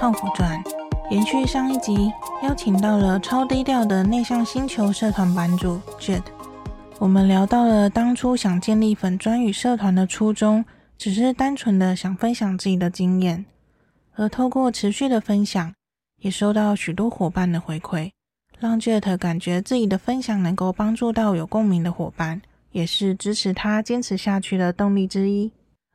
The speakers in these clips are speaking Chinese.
泡芙传》，延续上一集，邀请到了超低调的内向星球社团版主 Jet。我们聊到了当初想建立粉专与社团的初衷，只是单纯的想分享自己的经验，而透过持续的分享，也收到许多伙伴的回馈，让 Jet 感觉自己的分享能够帮助到有共鸣的伙伴，也是支持他坚持下去的动力之一。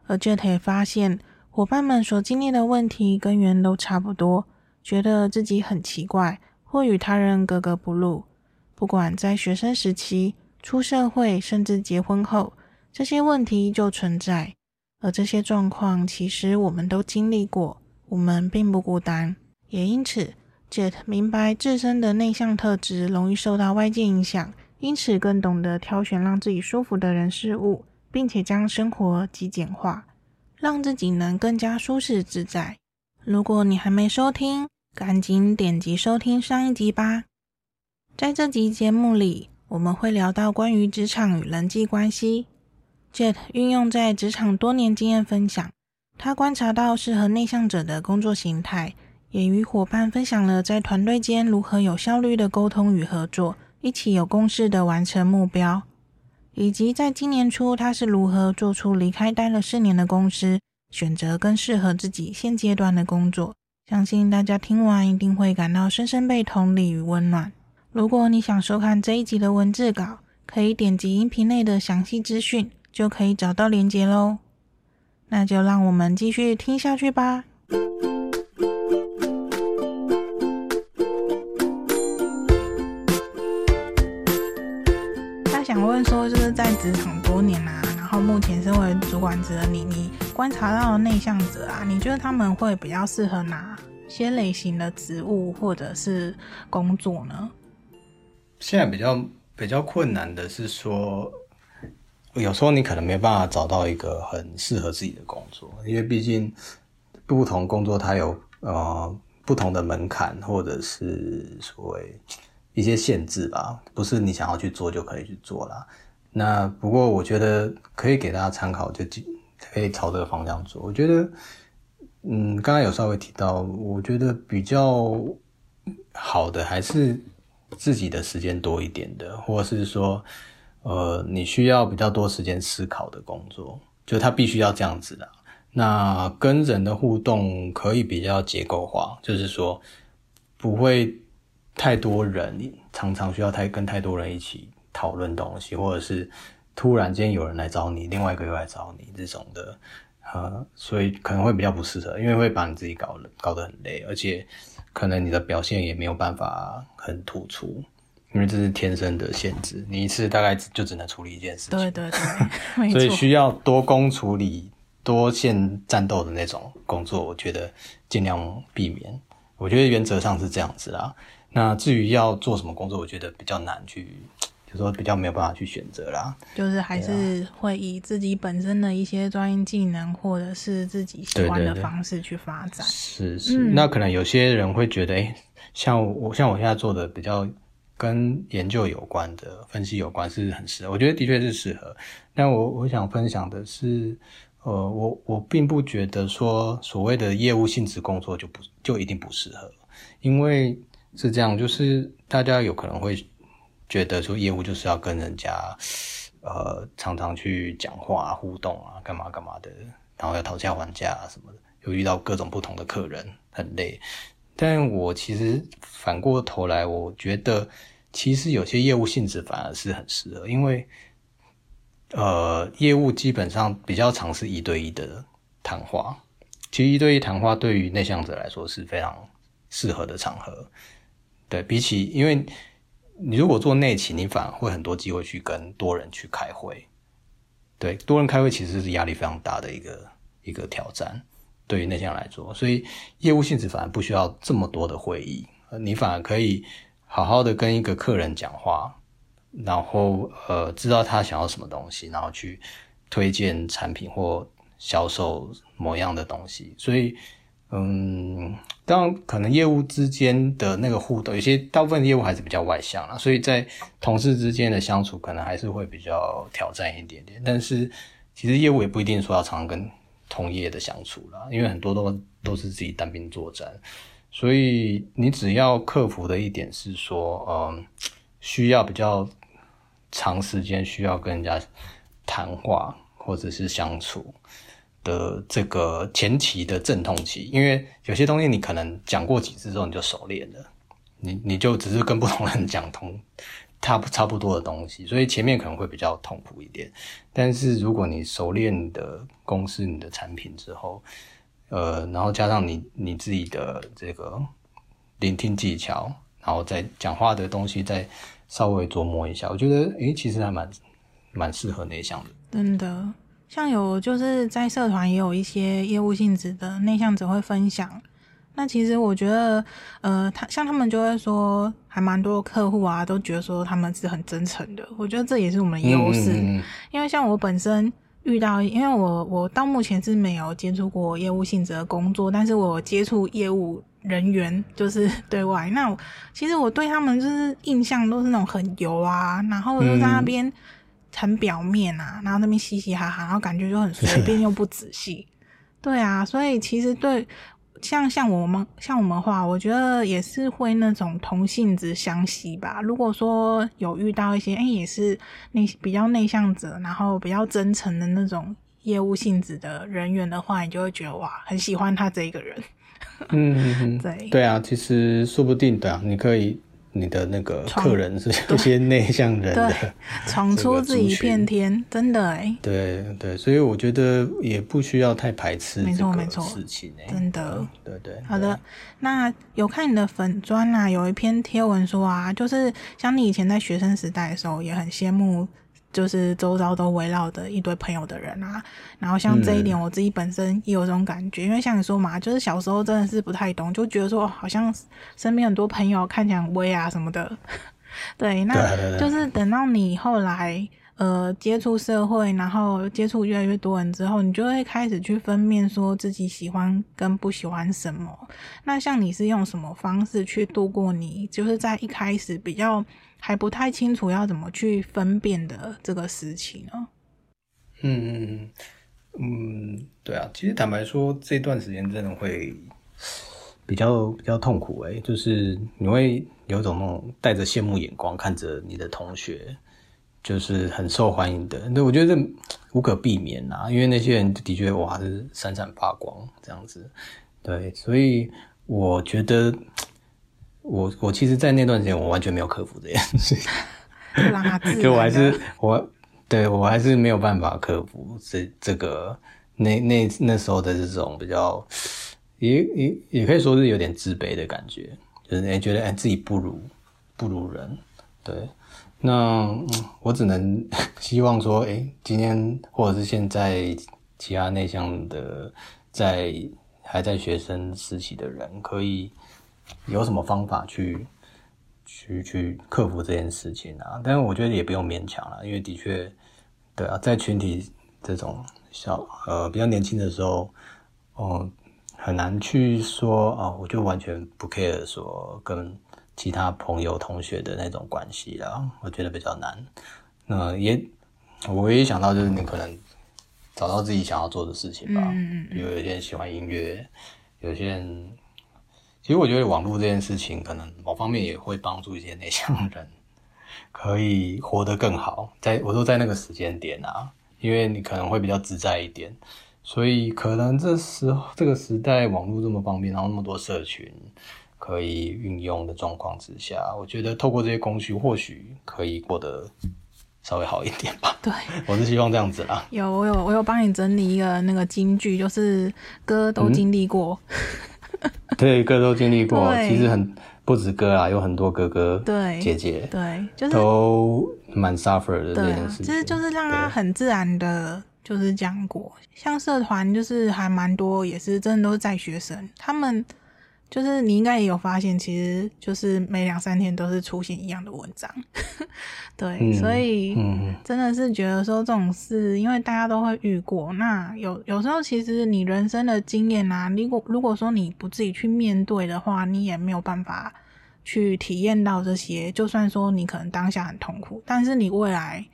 而 Jet 也发现，伙伴们所经历的问题根源都差不多，觉得自己很奇怪，或与他人格格不入。不管在学生时期、出社会，甚至结婚后，这些问题就存在。而这些状况，其实我们都经历过，我们并不孤单。也因此，Jet 明白自身的内向特质容易受到外界影响，因此更懂得挑选让自己舒服的人事物。并且将生活极简化，让自己能更加舒适自在。如果你还没收听，赶紧点击收听上一集吧。在这集节目里，我们会聊到关于职场与人际关系。Jet 运用在职场多年经验分享，他观察到适合内向者的工作形态，也与伙伴分享了在团队间如何有效率的沟通与合作，一起有共识的完成目标。以及在今年初，他是如何做出离开待了四年的公司，选择更适合自己现阶段的工作。相信大家听完一定会感到深深被同理与温暖。如果你想收看这一集的文字稿，可以点击音频内的详细资讯，就可以找到连接喽。那就让我们继续听下去吧。想问说，就是在职场多年啊，然后目前身为主管职的你，你观察到的内向者啊，你觉得他们会比较适合哪些类型的职务或者是工作呢？现在比较比较困难的是说，有时候你可能没办法找到一个很适合自己的工作，因为毕竟不同工作它有呃不同的门槛，或者是所谓。一些限制吧，不是你想要去做就可以去做啦。那不过我觉得可以给大家参考，就可以朝这个方向做。我觉得，嗯，刚刚有稍微提到，我觉得比较好的还是自己的时间多一点的，或者是说，呃，你需要比较多时间思考的工作，就它必须要这样子的。那跟人的互动可以比较结构化，就是说不会。太多人，你常常需要太跟太多人一起讨论东西，或者是突然间有人来找你，另外一个又来找你这种的，呃，所以可能会比较不适合，因为会把你自己搞得搞得很累，而且可能你的表现也没有办法很突出，因为这是天生的限制，你一次大概就只能处理一件事情，对对对，所以需要多工处理、多线战斗的那种工作，我觉得尽量避免。我觉得原则上是这样子啦。那至于要做什么工作，我觉得比较难去，就是说比较没有办法去选择啦。就是还是会以自己本身的一些专业技能，或者是自己喜欢的方式去发展。对对对，是是，嗯，那可能有些人会觉得，诶，像我像我现在做的比较跟研究有关的、分析有关，是很适合。我觉得的确是适合。但我我想分享的是，呃，我我并不觉得说所谓的业务性质工作就不就一定不适合，因为。是这样，就是大家有可能会觉得说，业务就是要跟人家，呃，常常去讲话、互动啊、干嘛干嘛的，然后要讨价还价啊什么的，又遇到各种不同的客人，很累。但我其实反过头来，我觉得其实有些业务性质反而是很适合，因为，呃，业务基本上比较常是一对一的谈话。其实一对一谈话对于内向者来说是非常适合的场合。对，比起，因为你如果做内勤，你反而会很多机会去跟多人去开会。对，多人开会其实是压力非常大的一个一个挑战，对于内向来说，所以业务性质反而不需要这么多的会议，你反而可以好好的跟一个客人讲话，然后呃知道他想要什么东西，然后去推荐产品或销售某样的东西，所以。嗯，当然，可能业务之间的那个互动，有些大部分业务还是比较外向啦，所以在同事之间的相处，可能还是会比较挑战一点点。但是，其实业务也不一定说要常跟同业的相处啦，因为很多都都是自己单兵作战，所以你只要克服的一点是说，嗯，需要比较长时间需要跟人家谈话或者是相处的这个前期的阵痛期，因为有些东西你可能讲过几次之后你就熟练了，你你就只是跟不同人讲通。差不差不多的东西，所以前面可能会比较痛苦一点。但是如果你熟练的公司、你的产品之后，呃，然后加上你你自己的这个聆听技巧，然后再讲话的东西再稍微琢磨一下，我觉得诶，其实还蛮蛮适合内向的。真的，像有就是在社团也有一些业务性质的内向者会分享。那其实我觉得，呃，他像他们就会说，还蛮多客户啊，都觉得说他们是很真诚的。我觉得这也是我们的优势，嗯嗯嗯，因为像我本身遇到，因为我我到目前是没有接触过业务性质的工作，但是我接触业务人员就是 对外，那其实我对他们就是印象都是那种很油啊，然后就在那边很表面啊，然后那边嘻嘻哈哈，然后感觉就很随便 又不仔细。对啊，所以其实对。像像我们像我们话，我觉得也是会那种同性质相吸吧。如果说有遇到一些，哎、欸，也是内比较内向者，然后比较真诚的那种业务性质的人员的话，你就会觉得哇，很喜欢他这一个人。嗯嗯，对对啊，其实说不定的啊，你可以。你的那个客人是这 些内向人的，闯出自己一片天，真的哎。对对，所以我觉得也不需要太排斥这个事情，真的。对对。好的，那有看你的粉砖啊，有一篇贴文说啊，就是像你以前在学生时代的时候，也很羡慕。就是周遭都围绕着一堆朋友的人啊，然后像这一点，我自己本身也有这种感觉，嗯、因为像你说嘛，就是小时候真的是不太懂，就觉得说好像身边很多朋友看起来很威啊什么的。对，那就是等到你后来呃接触社会，然后接触越来越多人之后，你就会开始去分辨说自己喜欢跟不喜欢什么。那像你是用什么方式去度过你就是在一开始比较。还不太清楚要怎么去分辨的这个时期呢？嗯嗯嗯，对啊，其实坦白说，这段时间真的会比较比较痛苦诶，就是你会有种那种带着羡慕眼光看着你的同学，就是很受欢迎的，那我觉得这无可避免啊，因为那些人的确哇是闪闪发光这样子，对，所以我觉得。我我其实，在那段时间，我完全没有克服这件事情，就我还是我对我还是没有办法克服这这个那那那时候的这种比较，也也也可以说是有点自卑的感觉，就是哎觉得哎自己不如不如人，对，那我只能 希望说，哎，今天或者是现在其他内向的在还在学生时期的人可以。有什么方法去去去克服这件事情啊？但是我觉得也不用勉强了，因为的确，对啊，在群体这种小呃比较年轻的时候，哦，很难去说哦，我就完全不 care 说跟其他朋友同学的那种关系了，我觉得比较难。那也我一想到就是你可能找到自己想要做的事情吧，嗯，比如有些人喜欢音乐，有些人。其实我觉得网络这件事情，可能某方面也会帮助一些内向人，可以活得更好。在我说在那个时间点啊，因为你可能会比较自在一点，所以可能这时候这个时代网络这么方便，然后那么多社群可以运用的状况之下，我觉得透过这些工具，或许可以过得稍微好一点吧。对，我是希望这样子啦。有我有我有帮你整理一个那个金句，就是哥都经历过。嗯 对，哥都经历过，其实很不止哥啊，有很多哥哥、对姐姐，对，就是都蛮 suffer 的这件事情。其实就是让他很自然的，就是讲过，像社团就是还蛮多，也是真的都是在学生，他们。就是你应该也有发现，其实就是每两三天都是出现一样的文章，对，嗯、所以真的是觉得说这种事，因为大家都会遇过，那有有时候其实你人生的经验啊，如果如果说你不自己去面对的话，你也没有办法去体验到这些。就算说你可能当下很痛苦，但是你未来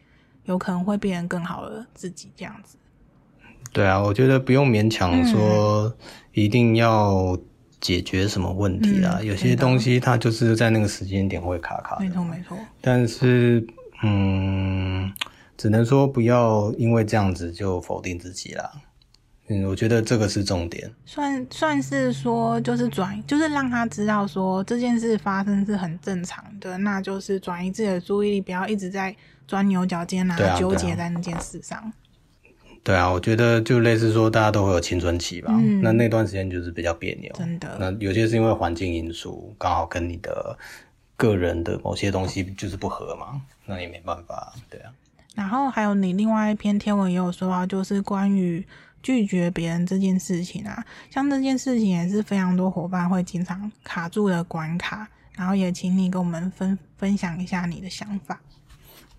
有可能会变成更好的自己，这样子。对啊，我觉得不用勉强说一定要解决什么问题啦。嗯、有些东西它就是在那个时间点会卡卡的。没错没错。但是，嗯，只能说不要因为这样子就否定自己啦。嗯，我觉得这个是重点。算算是说，就是转，就是让他知道说这件事发生是很正常的，那就是转移自己的注意力，不要一直在钻牛角尖啊，纠结在那件事上。对啊，我觉得就类似说，大家都会有青春期吧，嗯、那那段时间就是比较别扭。真的。那有些是因为环境因素，刚好跟你的个人的某些东西就是不合嘛，那也没办法。对啊。然后还有你另外一篇天文也有说到，就是关于。拒绝别人这件事情啊，像这件事情也是非常多伙伴会经常卡住的关卡，然后也请你跟我们分分享一下你的想法。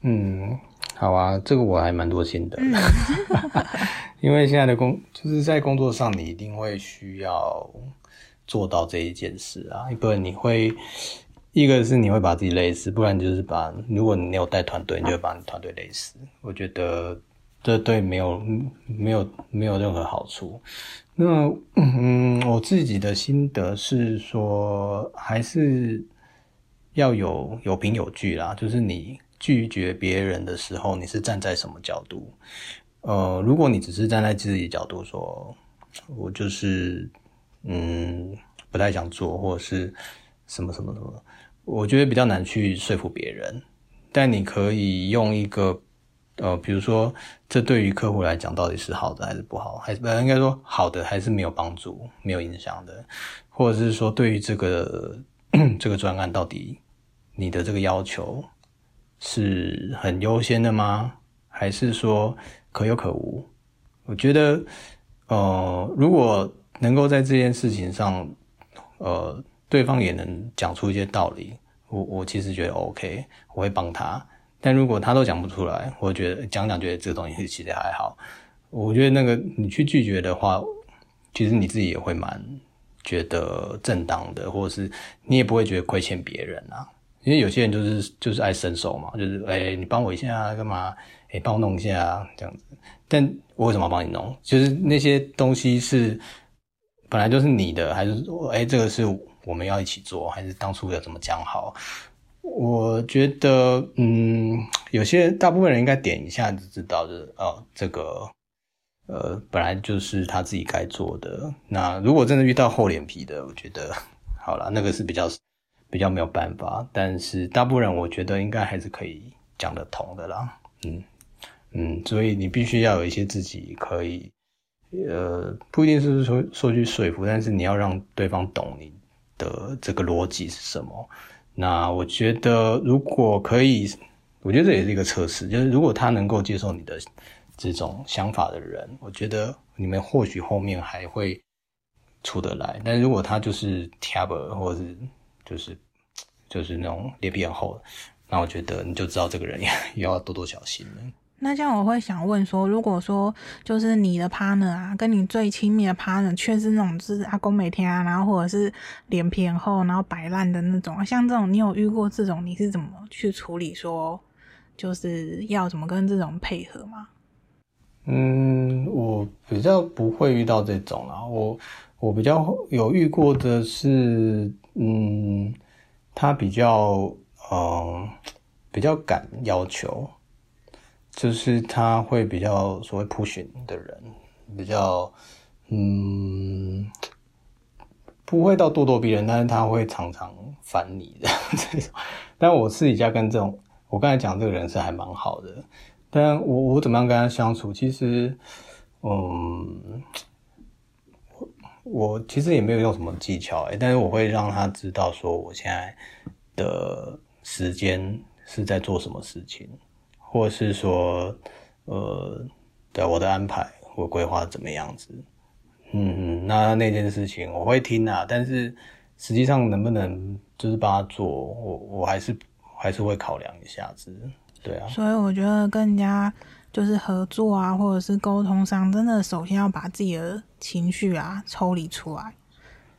嗯，好啊，这个我还蛮多心得的，嗯、因为现在的工就是在工作上，你一定会需要做到这一件事啊，不然你会一个是你会把自己累死，不然就是把如果你有带团队，你就会把你团队累死。我觉得。这对没有没有没有任何好处。那嗯，我自己的心得是说，还是要有有凭有据啦。就是你拒绝别人的时候，你是站在什么角度？呃，如果你只是站在自己的角度说，我就是嗯不太想做，或者是什么什么什么，我觉得比较难去说服别人。但你可以用一个。呃，比如说，这对于客户来讲到底是好的还是不好？还是应该说好的还是没有帮助、没有影响的？或者是说，对于这个这个专案，到底你的这个要求是很优先的吗？还是说可有可无？我觉得，呃，如果能够在这件事情上，呃，对方也能讲出一些道理，我我其实觉得 OK，我会帮他。但如果他都讲不出来，我觉得讲讲觉得这个东西其实还好。我觉得那个你去拒绝的话，其实你自己也会蛮觉得正当的，或者是你也不会觉得亏欠别人啊。因为有些人就是就是爱伸手嘛，就是哎、你帮我一下干嘛？哎、帮我弄一下这样子。但我为什么要帮你弄？就是那些东西是本来就是你的，还是哎、这个是我们要一起做，还是当初要怎么讲好？我觉得，嗯，有些大部分人应该点一下就知道，就是哦，这个，呃，本来就是他自己该做的。那如果真的遇到厚脸皮的，我觉得好了，那个是比较比较没有办法。但是大部分人，我觉得应该还是可以讲得通的啦。嗯嗯，所以你必须要有一些自己可以，呃，不一定是说说去说服，但是你要让对方懂你的这个逻辑是什么。那我觉得，如果可以，我觉得这也是一个测试。就是如果他能够接受你的这种想法的人，我觉得你们或许后面还会处得来。但如果他就是挑拨，或者是就是就是那种脸皮很厚的，那我觉得你就知道这个人也也要多多小心了。那这样我会想问说，如果说就是你的 partner 啊，跟你最亲密的 partner 却是那种就是阿公每天啊，然后或者是脸皮很厚，然后摆烂的那种，像这种你有遇过这种，你是怎么去处理？说就是要怎么跟这种配合吗？嗯，我比较不会遇到这种啦，我我比较有遇过的是，嗯，他比较嗯比较敢要求。就是他会比较所谓 push 的人，比较嗯，不会到咄咄逼人，但是他会常常烦你的这种。但我私底下跟这种，我刚才讲这个人是还蛮好的，但我我怎么样跟他相处？其实，嗯，我其实也没有用什么技巧诶，但是我会让他知道说我现在的时间是在做什么事情。或是说，呃，对我的安排，我规划怎么样子？嗯，那那件事情我会听啊，但是实际上能不能就是帮他做，我我还是还是会考量一下子，对啊。所以我觉得跟人家就是合作啊，或者是沟通上，真的首先要把自己的情绪啊抽离出来，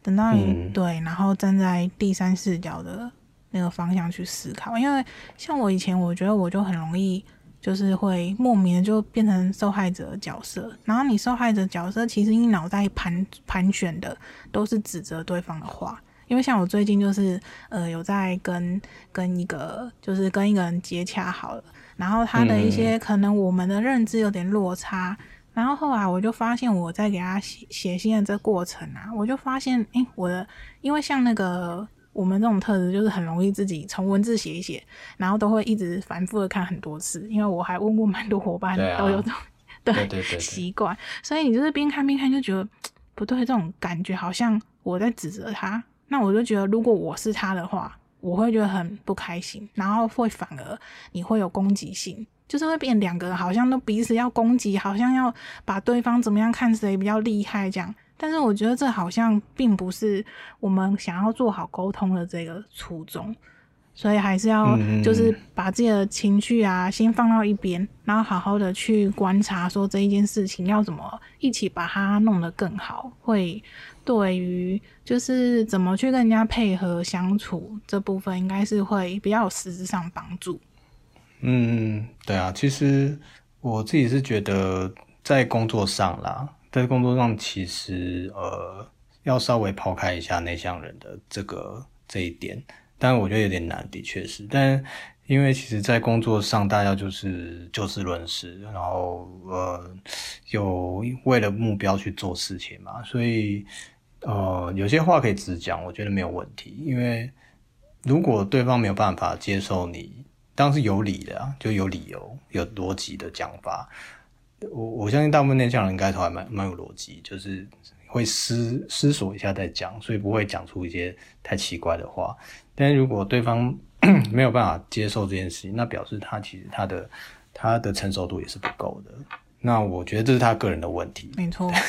等到你、嗯、对，然后站在第三视角的。那个方向去思考，因为像我以前，我觉得我就很容易就是会莫名的就变成受害者的角色。然后你受害者角色，其实你脑袋盘盘旋的都是指责对方的话。因为像我最近就是呃有在跟跟一个就是跟一个人接洽好了，然后他的一些可能我们的认知有点落差，嗯、然后后来我就发现我在给他写写信的这过程啊，我就发现哎，我的因为像那个我们这种特质就是很容易自己从文字写一写，然后都会一直反复的看很多次，因为我还问过蛮多伙伴都有这种 对。习惯，所以你就是边看边看就觉得不对，这种感觉好像我在指责他。那我就觉得，如果我是他的话，我会觉得很不开心，然后会反而你会有攻击性，就是会变两个人好像都彼此要攻击，好像要把对方怎么样看谁比较厉害这样。但是我觉得这好像并不是我们想要做好沟通的这个初衷。所以还是要就是把自己的情绪啊先放到一边，然后好好的去观察，说这一件事情要怎么一起把它弄得更好，会对于就是怎么去跟人家配合相处这部分，应该是会比较有实质上帮助。嗯，对啊，其实我自己是觉得在工作上啦，在工作上其实呃要稍微抛开一下内向人的这个这一点。但我觉得有点难，的确是。但因为其实，在工作上，大家就是就事论事，然后呃，有为了目标去做事情嘛，所以呃，有些话可以直讲，我觉得没有问题。因为如果对方没有办法接受你，当然是有理的，就有理由、有逻辑的讲法。我我相信大部分内向人应该都还蛮蛮有逻辑，就是会思思索一下再讲，所以不会讲出一些太奇怪的话。但是如果对方 没有办法接受这件事情，那表示他其实他的他的成熟度也是不够的。那我觉得这是他个人的问题。没错。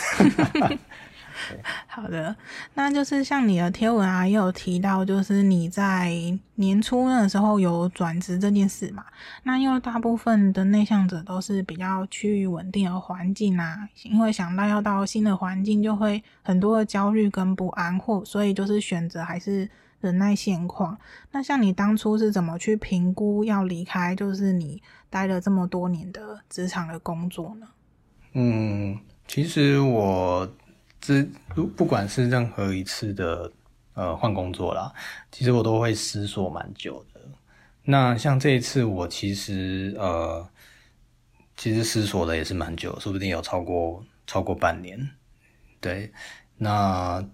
好的，那就是像你的贴文啊，也有提到，就是你在年初那时候有转职这件事嘛。那因为大部分的内向者都是比较趋于稳定的环境啊，因为想到要到新的环境，就会很多的焦虑跟不安，或所以就是选择还是。忍耐现况。那像你当初是怎么去评估要离开，就是你待了这么多年的职场的工作呢？嗯，其实我这不不管是任何一次的呃换工作啦，其实我都会思索蛮久的。那像这一次，我其实呃其实思索的也是蛮久，说不定有超过超过半年。对，那。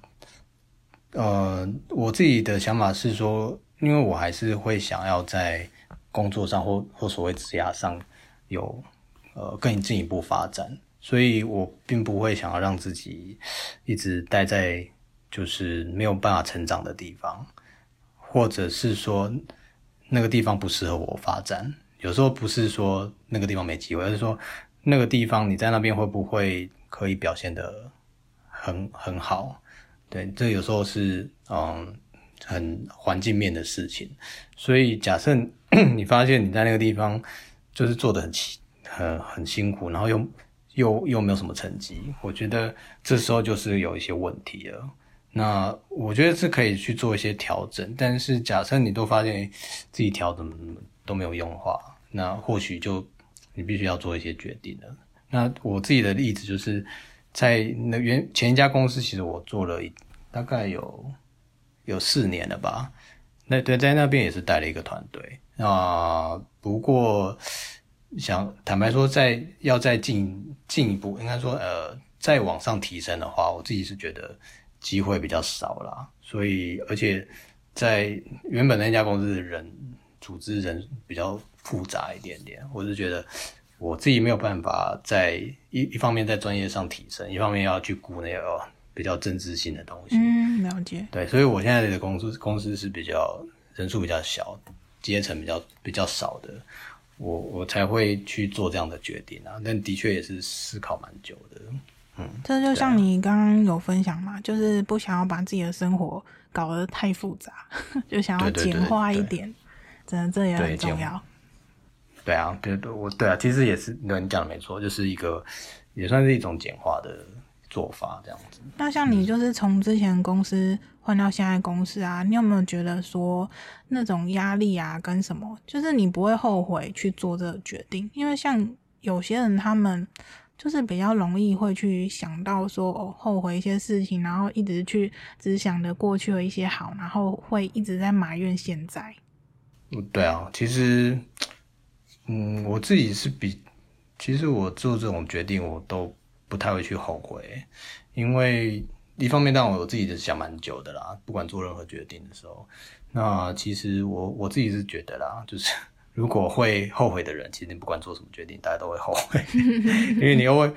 呃，我自己的想法是说，因为我还是会想要在工作上或或所谓职涯上有呃更进一步发展，所以我并不会想要让自己一直待在就是没有办法成长的地方，或者是说那个地方不适合我发展。有时候不是说那个地方没机会，而是说那个地方你在那边会不会可以表现得很很好。对，这有时候是嗯很环境面的事情，所以假设 你发现你在那个地方就是做得很很很辛苦，然后又又又没有什么成绩，我觉得这时候就是有一些问题了。那我觉得是可以去做一些调整，但是假设你都发现自己调整都没有用的话，那或许就你必须要做一些决定了。那我自己的例子就是。在那原前一家公司，其实我做了大概有有四年了吧。那对，在那边也是带了一个团队啊。不过想坦白说，在要再进进一步，应该说呃，再往上提升的话，我自己是觉得机会比较少啦。所以，而且在原本那家公司的人组织人比较复杂一点点，我是觉得。我自己没有办法在一一方面在专业上提升，一方面要去顾那个比较政治性的东西。嗯，了解。对，所以我现在的公司公司是比较人数比较小，阶层比较比较少的，我我才会去做这样的决定啊。但的确也是思考蛮久的。嗯，这就像你刚刚有分享嘛，就是不想要把自己的生活搞得太复杂，就想要简化一点。真的，这也很重要。对啊，对对，我对啊，其实也是，对，你讲的没错，就是一个也算是一种简化的做法，这样子。那像你就是从之前公司换到现在公司啊，你有没有觉得说那种压力啊，跟什么，就是你不会后悔去做这个决定？因为像有些人他们就是比较容易会去想到说哦，后悔一些事情，然后一直去只想着过去的一些好，然后会一直在埋怨现在。嗯，对啊，其实，嗯，嗯我自己是比，其实我做这种决定，我都不太会去后悔，因为。一方面，当然我自己是想蛮久的啦。不管做任何决定的时候，那其实我我自己是觉得啦，就是 如果会后悔的人，其实你不管做什么决定，大家都会后悔，因为你又会，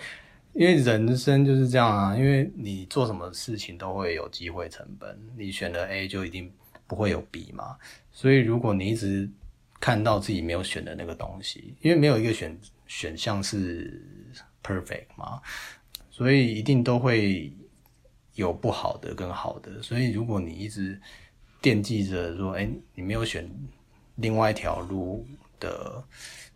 因为人生就是这样啊。因为你做什么事情都会有机会成本，你选了 A 就一定不会有 B 嘛。所以如果你一直看到自己没有选的那个东西，因为没有一个选选项是 perfect 嘛，所以一定都会。有不好的跟好的，所以如果你一直惦记着说，哎，你没有选另外一条路的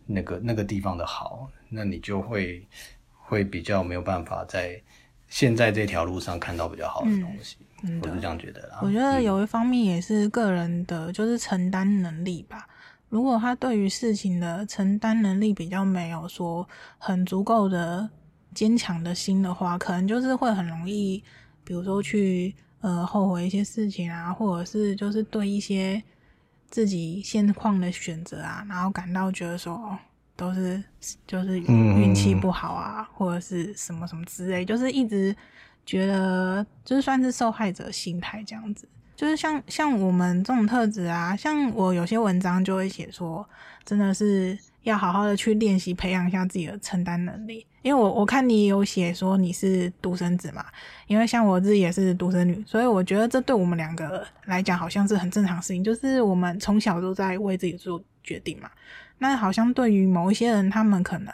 那个那个地方的好，那你就会会比较没有办法在现在这条路上看到比较好的东西。嗯，我是这样觉得啦。我觉得有一方面也是个人的，就是承担能力吧。如果他对于事情的承担能力比较没有说很足够的坚强的心的话，可能就是会很容易。比如说去呃后悔一些事情啊，或者是就是对一些自己现况的选择啊，然后感到觉得说都是就是运气不好啊，或者是什么什么之类，就是一直觉得就是算是受害者心态这样子。就是像像我们这种特质啊，像我有些文章就会写说，真的是要好好的去练习培养一下自己的承担能力。因为我我看你有写说你是独生子嘛，因为像我自己也是独生女，所以我觉得这对我们两个来讲好像是很正常的事情，就是我们从小都在为自己做决定嘛。那好像对于某一些人，他们可能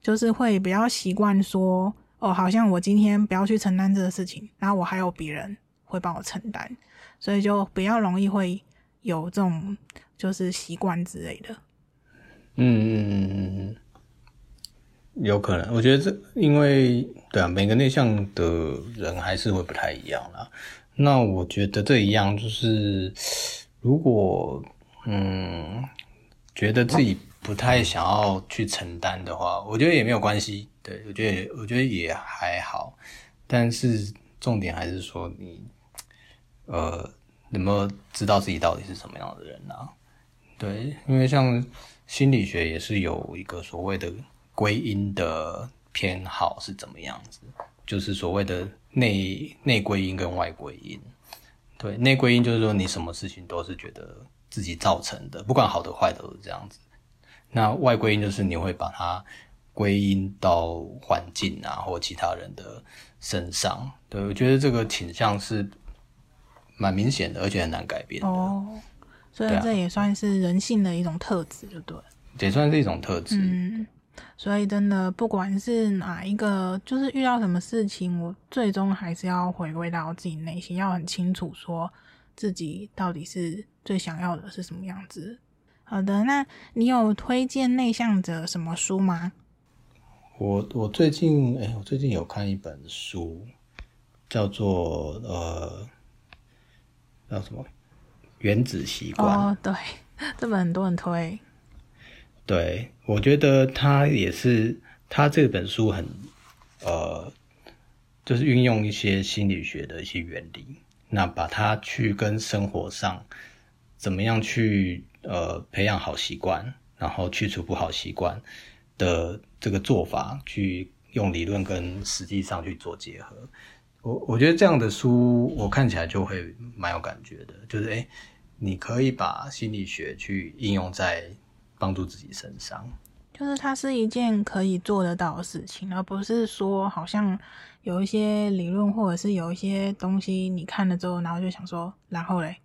就是会比较习惯说，哦，好像我今天不要去承担这个事情，然后我还有别人会帮我承担。所以就比较容易会有这种就是习惯之类的。嗯，有可能。我觉得这因为对啊，每个内向的人还是会不太一样啦。那我觉得这一样就是，如果嗯觉得自己不太想要去承担的话，我觉得也没有关系。对，我觉得我觉得也还好。但是重点还是说你。呃，有没有知道自己到底是什么样的人呢、啊？对，因为像心理学也是有一个所谓的归因的偏好是怎么样子，就是所谓的内内归因跟外归因。对，内归因就是说你什么事情都是觉得自己造成的，不管好的坏的都是这样子。那外归因就是你会把它归因到环境啊或其他人的身上。对，我觉得这个倾向是。蛮明显的，而且很难改变哦，所以这也算是人性的一种特质，就对，也算是一种特质。嗯，所以真的不管是哪一个，就是遇到什么事情，我最终还是要回归到自己内心，要很清楚说自己到底是最想要的是什么样子。好的，那你有推荐内向者什么书吗？我我最近哎、欸，我最近有看一本书，叫做呃。叫什么？原子习惯。哦，对，这本很多人推。对，我觉得他也是，他这本书很，呃，就是运用一些心理学的一些原理，那把它去跟生活上怎么样去呃培养好习惯，然后去除不好习惯的这个做法，去用理论跟实际上去做结合。我我觉得这样的书，我看起来就会蛮有感觉的，就是诶，你可以把心理学去应用在帮助自己身上，就是它是一件可以做得到的事情，而不是说好像有一些理论或者是有一些东西你看了之后，然后就想说，然后嘞。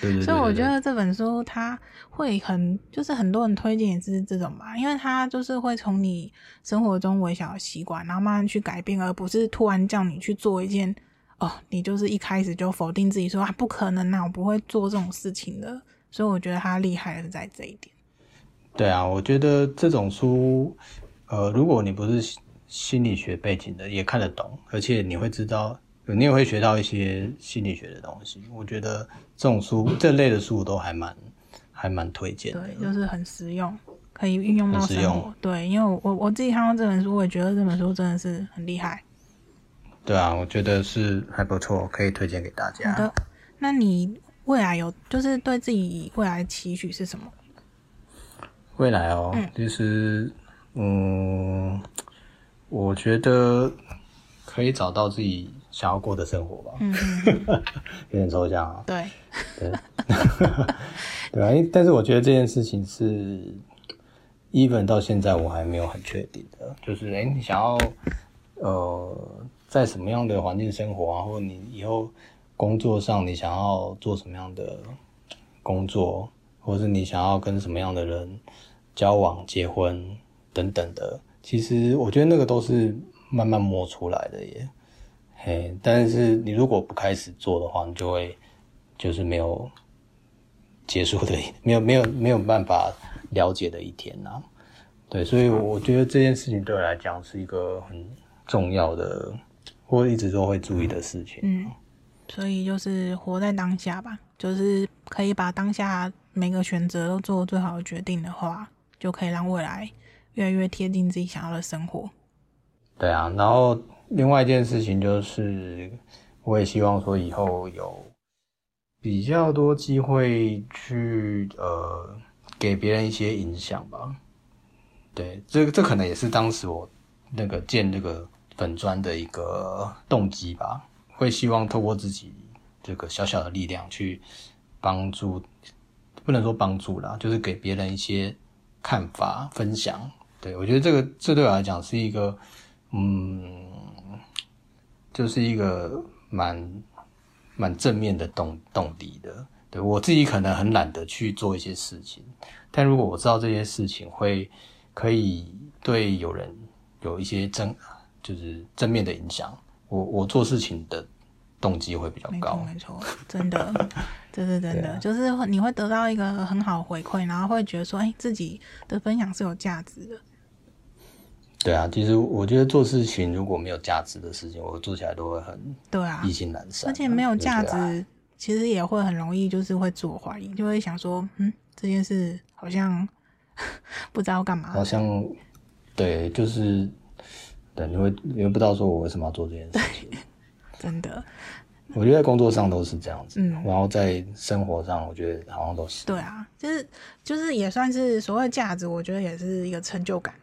对对对对对，所以我觉得这本书它会很，就是很多人推荐也是这种吧，因为它就是会从你生活中微小的习惯，然后慢慢去改变，而不是突然叫你去做一件哦，你就是一开始就否定自己说啊，不可能啊，我不会做这种事情的。所以我觉得它厉害的是在这一点。对啊，我觉得这种书，呃，如果你不是心理学背景的，也看得懂，而且你会知道。你也会学到一些心理学的东西。我觉得这种书这类的书都还蛮还蛮推荐的，对，就是很实用，可以运用到生活。对，因为我我自己看到这本书，我也觉得这本书真的是很厉害。对啊，我觉得是还不错，可以推荐给大家。好的，那你未来有就是对自己未来期许是什么？未来哦，嗯、就是嗯，我觉得可以找到自己想要过的生活吧。有点抽象啊。对对 对啊，但是我觉得这件事情是，even 到现在我还没有很确定的，就是哎，你想要呃。在什么样的环境生活啊，或者你以后工作上你想要做什么样的工作，或者是你想要跟什么样的人交往、结婚等等的，其实我觉得那个都是慢慢摸出来的耶。嘿，但是你如果不开始做的话，你就会就是没有结束的，没有没有没有办法了解的一天呐、啊。对，所以我觉得这件事情对我来讲是一个很重要的。我一直都会注意的事情。嗯，所以就是活在当下吧，就是可以把当下每个选择都做最好的决定的话，就可以让未来越来越贴近自己想要的生活。对啊，然后另外一件事情就是，我也希望说以后有比较多机会去呃给别人一些影响吧。对，这个这可能也是当时我那个建这个。粉砖的一个动机吧，会希望透过自己这个小小的力量去帮助，不能说帮助啦，就是给别人一些看法分享。对，我觉得这个这对我来讲是一个，嗯，就是一个蛮蛮正面的动动力的。对，我自己可能很懒得去做一些事情，但如果我知道这些事情会可以对有人有一些正。就是正面的影响，我我做事情的动机会比较高。没错，没错，真的，这 是真的，啊、就是你会得到一个很好回馈，然后会觉得说，哎、欸，自己的分享是有价值的。对啊，其实我觉得做事情如果没有价值的事情，我做起来都会很对啊，意兴阑珊。而且没有价值，其实也会很容易就是会自我怀疑，就会想说，嗯，这件事好像 不知道干嘛。好像对，就是。对，你会你会不知道说我为什么要做这件事情，真的。我觉得在工作上都是这样子，嗯，然后在生活上，我觉得好像都是。对啊，就是就是也算是所谓价值，我觉得也是一个成就感。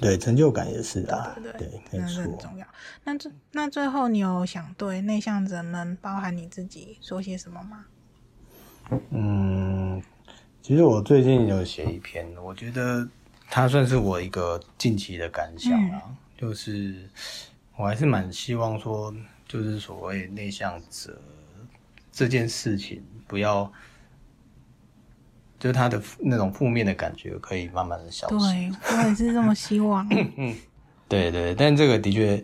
对，成就感也是啊，对对对，那是很重要。那最那最后，你有想对内向者们，包含你自己，说些什么吗？嗯，其实我最近有写一篇，我觉得。它算是我一个近期的感想啊，嗯、就是我还是蛮希望说，就是所谓内向者这件事情，不要，就是他的那种负面的感觉可以慢慢的消失。对，我也是这么希望。嗯，对对，但这个的确，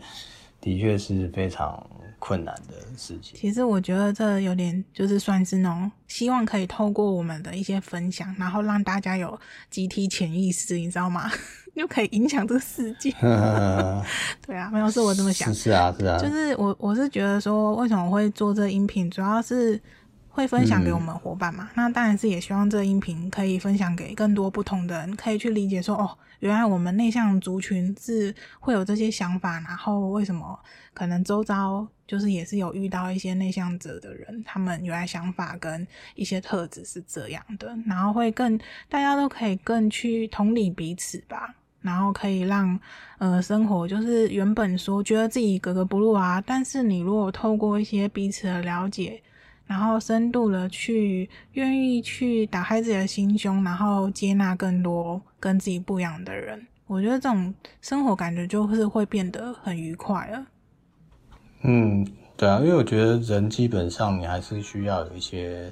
的确是非常。困难的事情，其实我觉得这有点就是算是那种希望可以透过我们的一些分享，然后让大家有集体潜意识，你知道吗？又可以影响这个世界。对啊，没有是我这么想。是啊，是啊。就是我我是觉得说，为什么我会做这音频，主要是会分享给我们伙伴嘛。嗯、那当然是也希望这音频可以分享给更多不同的人，可以去理解说，哦，原来我们内向族群是会有这些想法，然后为什么可能周遭。就是也是有遇到一些内向者的人，他们原来想法跟一些特质是这样的，然后会更大家都可以更去同理彼此吧，然后可以让呃生活就是原本说觉得自己格格不入啊，但是你如果透过一些彼此的了解，然后深度的去愿意去打开自己的心胸，然后接纳更多跟自己不一样的人，我觉得这种生活感觉就是会变得很愉快了。嗯，对啊，因为我觉得人基本上你还是需要有一些，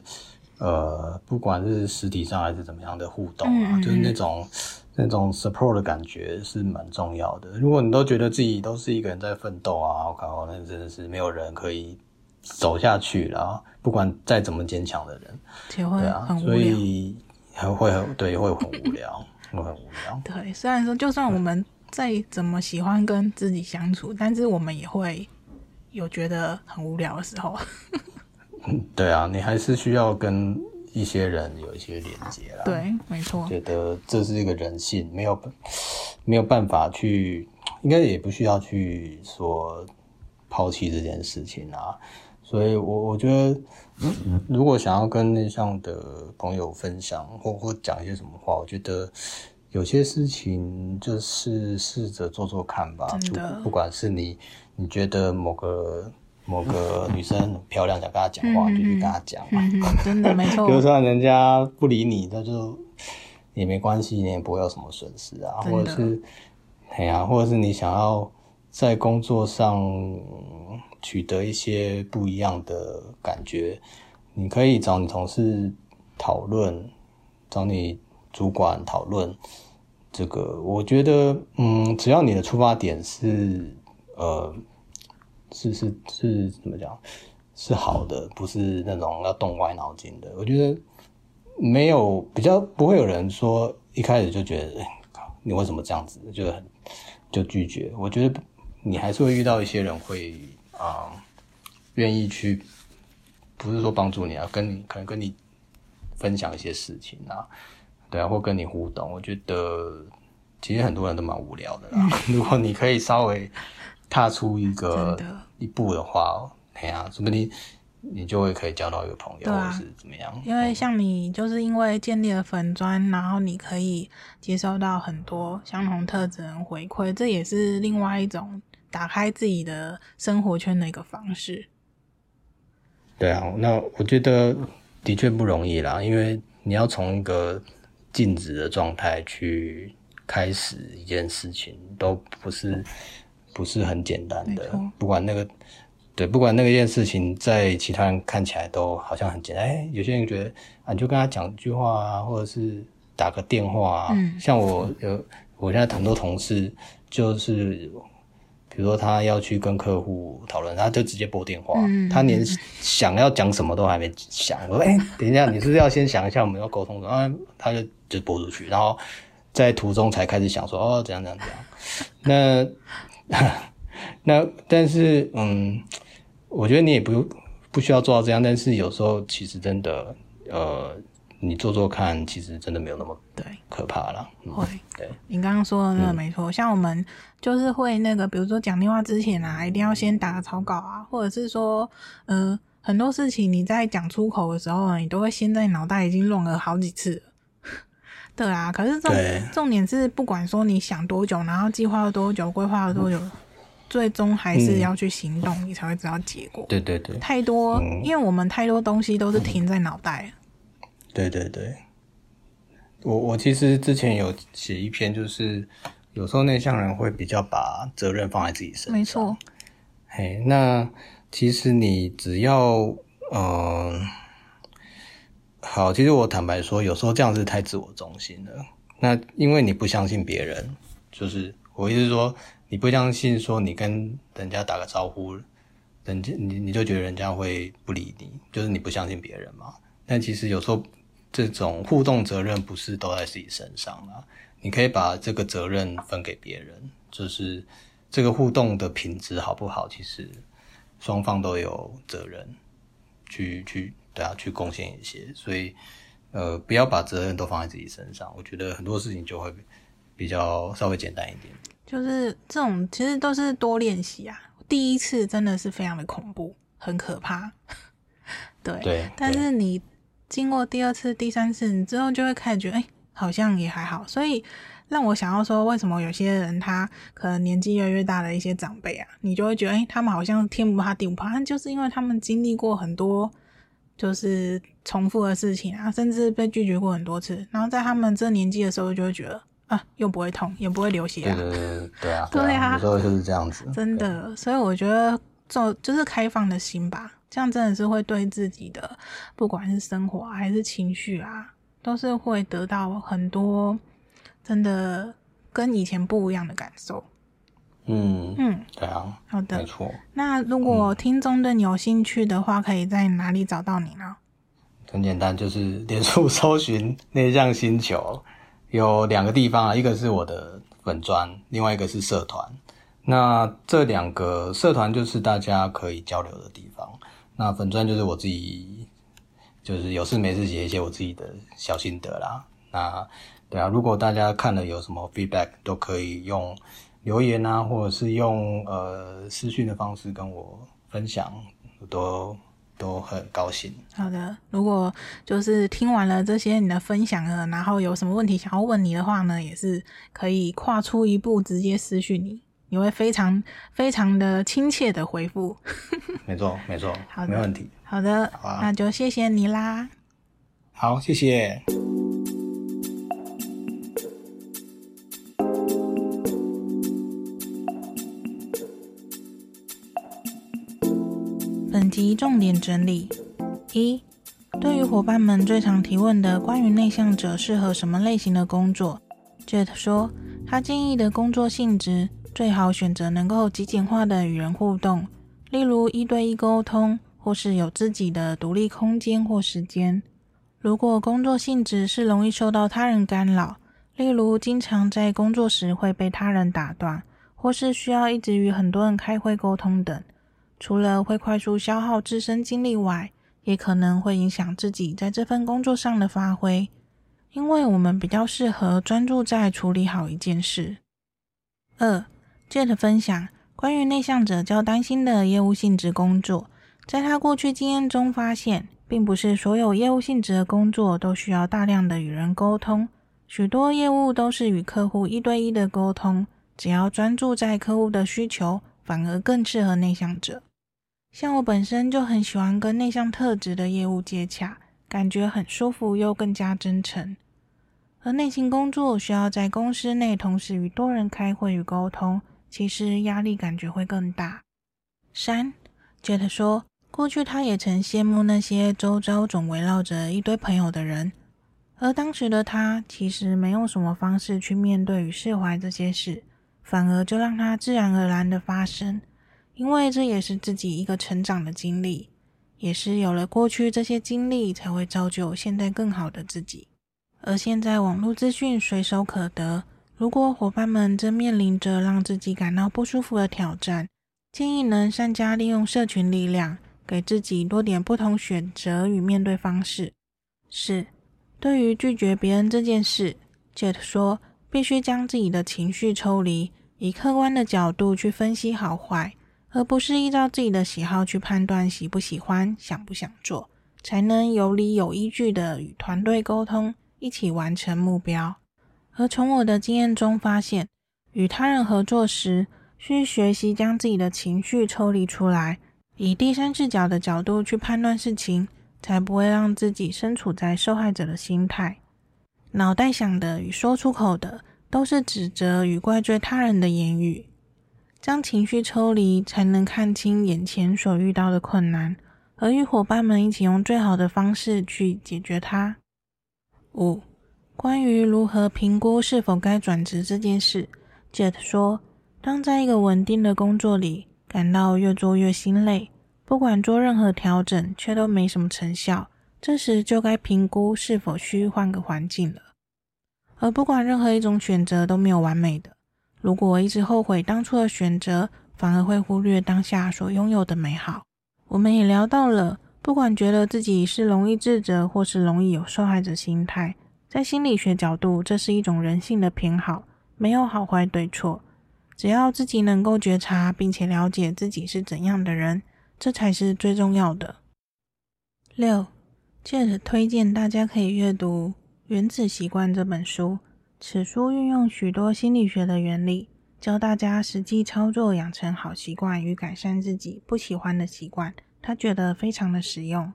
呃，不管是实体上还是怎么样的互动啊，嗯、就是那种那种 support 的感觉是蛮重要的。如果你都觉得自己都是一个人在奋斗啊，我靠，那真的是没有人可以走下去了。不管再怎么坚强的人，对啊，所以还会很对，会很无聊，会很无聊。对，虽然说就算我们再怎么喜欢跟自己相处，但是我们也会。有觉得很无聊的时候。对啊，你还是需要跟一些人有一些连接啦。对，没错。觉得这是一个人性，没有没有办法去，应该也不需要去说抛弃这件事情啊。所以我，我我觉得，如果想要跟内向的朋友分享或或讲一些什么话，我觉得有些事情就是试着做做看吧。不管是你你觉得某个。某个女生很漂亮，想跟她讲话，就去跟她讲嘛。嗯嗯、真的没 错。就算人家不理你，那就也没关系，你也不会有什么损失啊。或者是，哎呀、啊，或者是你想要在工作上取得一些不一样的感觉，你可以找你同事讨论，找你主管讨论这个。我觉得，嗯，只要你的出发点是呃。是是是怎么讲？是好的，不是那种要动歪脑筋的。我觉得没有比较不会有人说一开始就觉得，你为什么这样子？就很就拒绝。我觉得你还是会遇到一些人会啊，愿意去，不是说帮助你啊，跟你可能跟你分享一些事情啊，对啊，或跟你互动。我觉得其实很多人都蛮无聊的啦。如果你可以稍微。踏出一个一步的话，哎呀，说不定你就会可以交到一个朋友，啊、或者是怎么样。因为像你，就是因为建立了粉砖，然后你可以接收到很多相同特质人回馈，这也是另外一种打开自己的生活圈的一个方式。对啊，那我觉得的确不容易啦，因为你要从一个静止的状态去开始一件事情，都不是。不是很简单的，不管那个，对，不管那个件事情，在其他人看起来都好像很简单。哎，有些人觉得啊，你就跟他讲一句话啊，或者是打个电话啊。嗯，像我有，我现在很多同事就是，比如说他要去跟客户讨论，他就直接拨电话，嗯，他连想要讲什么都还没想。我说，哎，等一下，你是不是要先想一下我们要沟通的？啊，他就就拨出去，然后在途中才开始想说，哦，怎样怎样怎样。那。那但是嗯，我觉得你也不不需要做到这样，但是有时候其实真的呃，你做做看，其实真的没有那么对可怕了。会，对，你刚刚说的那个没错，嗯，像我们就是会那个，比如说讲电话之前啊，一定要先打个草稿啊，或者是说，嗯，呃，很多事情你在讲出口的时候呢，你都会先在脑袋已经弄了好几次。对啊，可是重重点是，不管说你想多久，然后计划了多久，规划了多久，最终还是要去行动，嗯，你才会知道结果。对对对，太多，嗯，因为我们太多东西都是停在脑袋。对对对，我我其实之前有写一篇，就是有时候内向人会比较把责任放在自己身上。没错。嘿，那其实你只要嗯。呃好，其实我坦白说，有时候这样是太自我中心了。那因为你不相信别人，就是我意思是说，你不相信说你跟人家打个招呼，人家你你就觉得人家会不理你，就是你不相信别人嘛。但其实有时候这种互动责任不是都在自己身上啊，你可以把这个责任分给别人，就是这个互动的品质好不好，其实双方都有责任去去。对啊，去贡献一些，所以，呃，不要把责任都放在自己身上。我觉得很多事情就会比较稍微简单一点。就是这种，其实都是多练习啊。第一次真的是非常的恐怖，很可怕。对，对。但是你经过第二次、第三次，你之后就会开始觉得，哎，好像也还好。所以让我想要说，为什么有些人他可能年纪越来越大的一些长辈啊，你就会觉得，哎，他们好像天不怕地不怕，就是因为他们经历过很多。就是重复的事情啊，甚至被拒绝过很多次，然后在他们这年纪的时候，就会觉得啊，又不会痛，也不会流血啊。对对对对啊！对啊，有时候就是这样子。真的，所以我觉得做就是开放的心吧，这样真的是会对自己的不管是生活还是情绪啊，都是会得到很多真的跟以前不一样的感受。嗯嗯，对啊，好的，没错。那如果听众对你有兴趣的话，可以在哪里找到你呢？很简单，就是 脸书搜寻内向星球，有两个地方啊，一个是我的粉专，另外一个是社团。那这两个社团就是大家可以交流的地方。那粉专就是我自己，就是有事没事写一些我自己的小心得啦。那对啊，如果大家看了有什么 feedback，都可以用留言啊，或者是用呃私讯的方式跟我分享，我都。都很高兴。好的，如果就是听完了这些你的分享了，然后有什么问题想要问你的话呢，也是可以跨出一步直接私讯你，你会非常非常的亲切的回复。没错，没错，好的，没问题。好的，好啊，那就谢谢你啦。好，谢谢。本集重点整理：一、对于伙伴们最常提问的关于内向者适合什么类型的工作，Jet 说，他建议的工作性质最好选择能够极简化的与人互动，例如一对一沟通，或是有自己的独立空间或时间。如果工作性质是容易受到他人干扰，例如经常在工作时会被他人打断，或是需要一直与很多人开会沟通等。除了会快速消耗自身精力外，也可能会影响自己在这份工作上的发挥，因为我们比较适合专注在处理好一件事。二，Jet 分享关于内向者较担心的业务性质工作，在他过去经验中发现，并不是所有业务性质的工作都需要大量的与人沟通，许多业务都是与客户一对一的沟通，只要专注在客户的需求，反而更适合内向者。像我本身就很喜欢跟内向特质的业务接洽，感觉很舒服又更加真诚。而内勤工作需要在公司内同时与多人开会与沟通，其实压力感觉会更大。三，Jet 说，过去他也曾羡慕那些周遭总围绕着一堆朋友的人，而当时的他其实没用什么方式去面对与释怀这些事，反而就让它自然而然的发生。因为这也是自己一个成长的经历，也是有了过去这些经历，才会造就现在更好的自己。而现在网络资讯随手可得，如果伙伴们正面临着让自己感到不舒服的挑战，建议能善加利用社群力量，给自己多点不同选择与面对方式。四，对于拒绝别人这件事，Jet 说，必须将自己的情绪抽离，以客观的角度去分析好坏。而不是依照自己的喜好去判断喜不喜欢、想不想做，才能有理有依据的与团队沟通，一起完成目标。而从我的经验中发现，与他人合作时，需学习将自己的情绪抽离出来，以第三视角的角度去判断事情，才不会让自己身处在受害者的心态。脑袋想的与说出口的，都是指责与怪罪他人的言语。将情绪抽离，才能看清眼前所遇到的困难，而与伙伴们一起用最好的方式去解决它。五、关于如何评估是否该转职这件事，Jet 说：当在一个稳定的工作里，感到越做越心累，不管做任何调整却都没什么成效，这时就该评估是否需换个环境了。而不管任何一种选择都没有完美的。如果一直后悔当初的选择，反而会忽略当下所拥有的美好。我们也聊到了，不管觉得自己是容易自责，或是容易有受害者心态，在心理学角度，这是一种人性的偏好，没有好坏对错。只要自己能够觉察，并且了解自己是怎样的人，这才是最重要的。六，Jet 推荐大家可以阅读《原子习惯》这本书。此书运用许多心理学的原理，教大家实际操作，养成好习惯与改善自己不喜欢的习惯。他觉得非常的实用。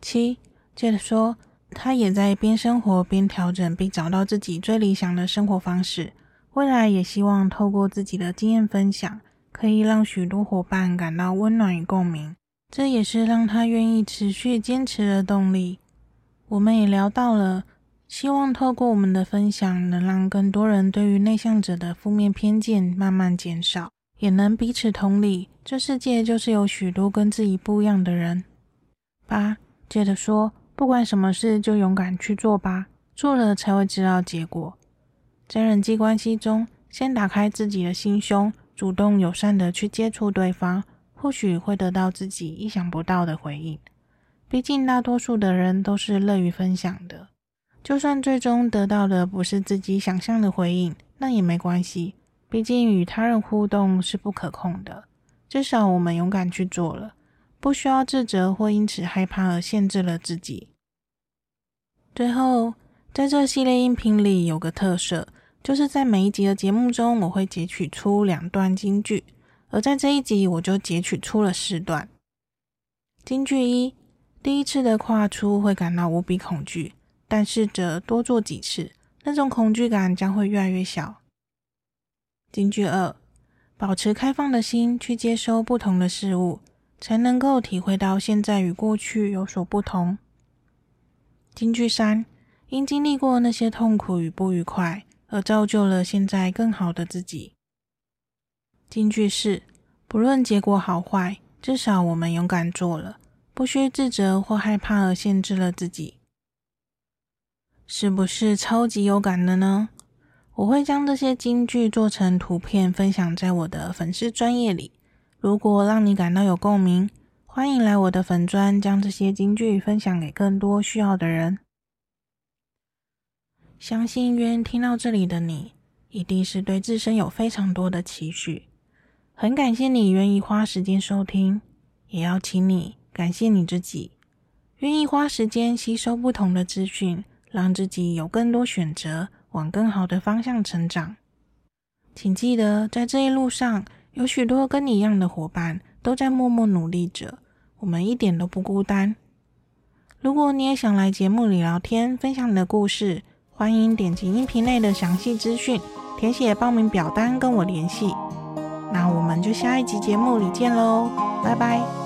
七，接着说，他也在边生活边调整，并找到自己最理想的生活方式。未来也希望透过自己的经验分享，可以让许多伙伴感到温暖与共鸣。这也是让他愿意持续坚持的动力。我们也聊到了。希望透过我们的分享，能让更多人对于内向者的负面偏见慢慢减少，也能彼此同理。这世界就是有许多跟自己不一样的人。八，接着说，不管什么事，就勇敢去做吧，做了才会知道结果。在人际关系中，先打开自己的心胸，主动友善的去接触对方，或许会得到自己意想不到的回应。毕竟大多数的人都是乐于分享的，就算最终得到的不是自己想象的回应，那也没关系。毕竟与他人互动是不可控的，至少我们勇敢去做了，不需要自责或因此害怕而限制了自己。最后，在这系列音频里有个特色。就是在每一集的节目中，我会截取出两段金句，而在这一集，我就截取出了四段。金句一：第一次的跨出会感到无比恐惧，但试着多做几次，那种恐惧感将会越来越小。金句二：保持开放的心去接收不同的事物，才能够体会到现在与过去有所不同。金句三：因经历过那些痛苦与不愉快。而造就了现在更好的自己。金句四：不论结果好坏，至少我们勇敢做了，不需自责或害怕而限制了自己。是不是超级有感的呢？我会将这些金句做成图片分享在我的粉丝专页里。如果让你感到有共鸣，欢迎来我的粉专，将这些金句分享给更多需要的人。相信愿听到这里的你，一定是对自身有非常多的期许。很感谢你愿意花时间收听，也要请你感谢你自己，愿意花时间吸收不同的资讯，让自己有更多选择，往更好的方向成长。请记得，在这一路上，有许多跟你一样的伙伴都在默默努力着，我们一点都不孤单。如果你也想来节目里聊天，分享你的故事。欢迎点击音频内的详细资讯，填写报名表单跟我联系。那我们就下一集节目里见喽，拜拜。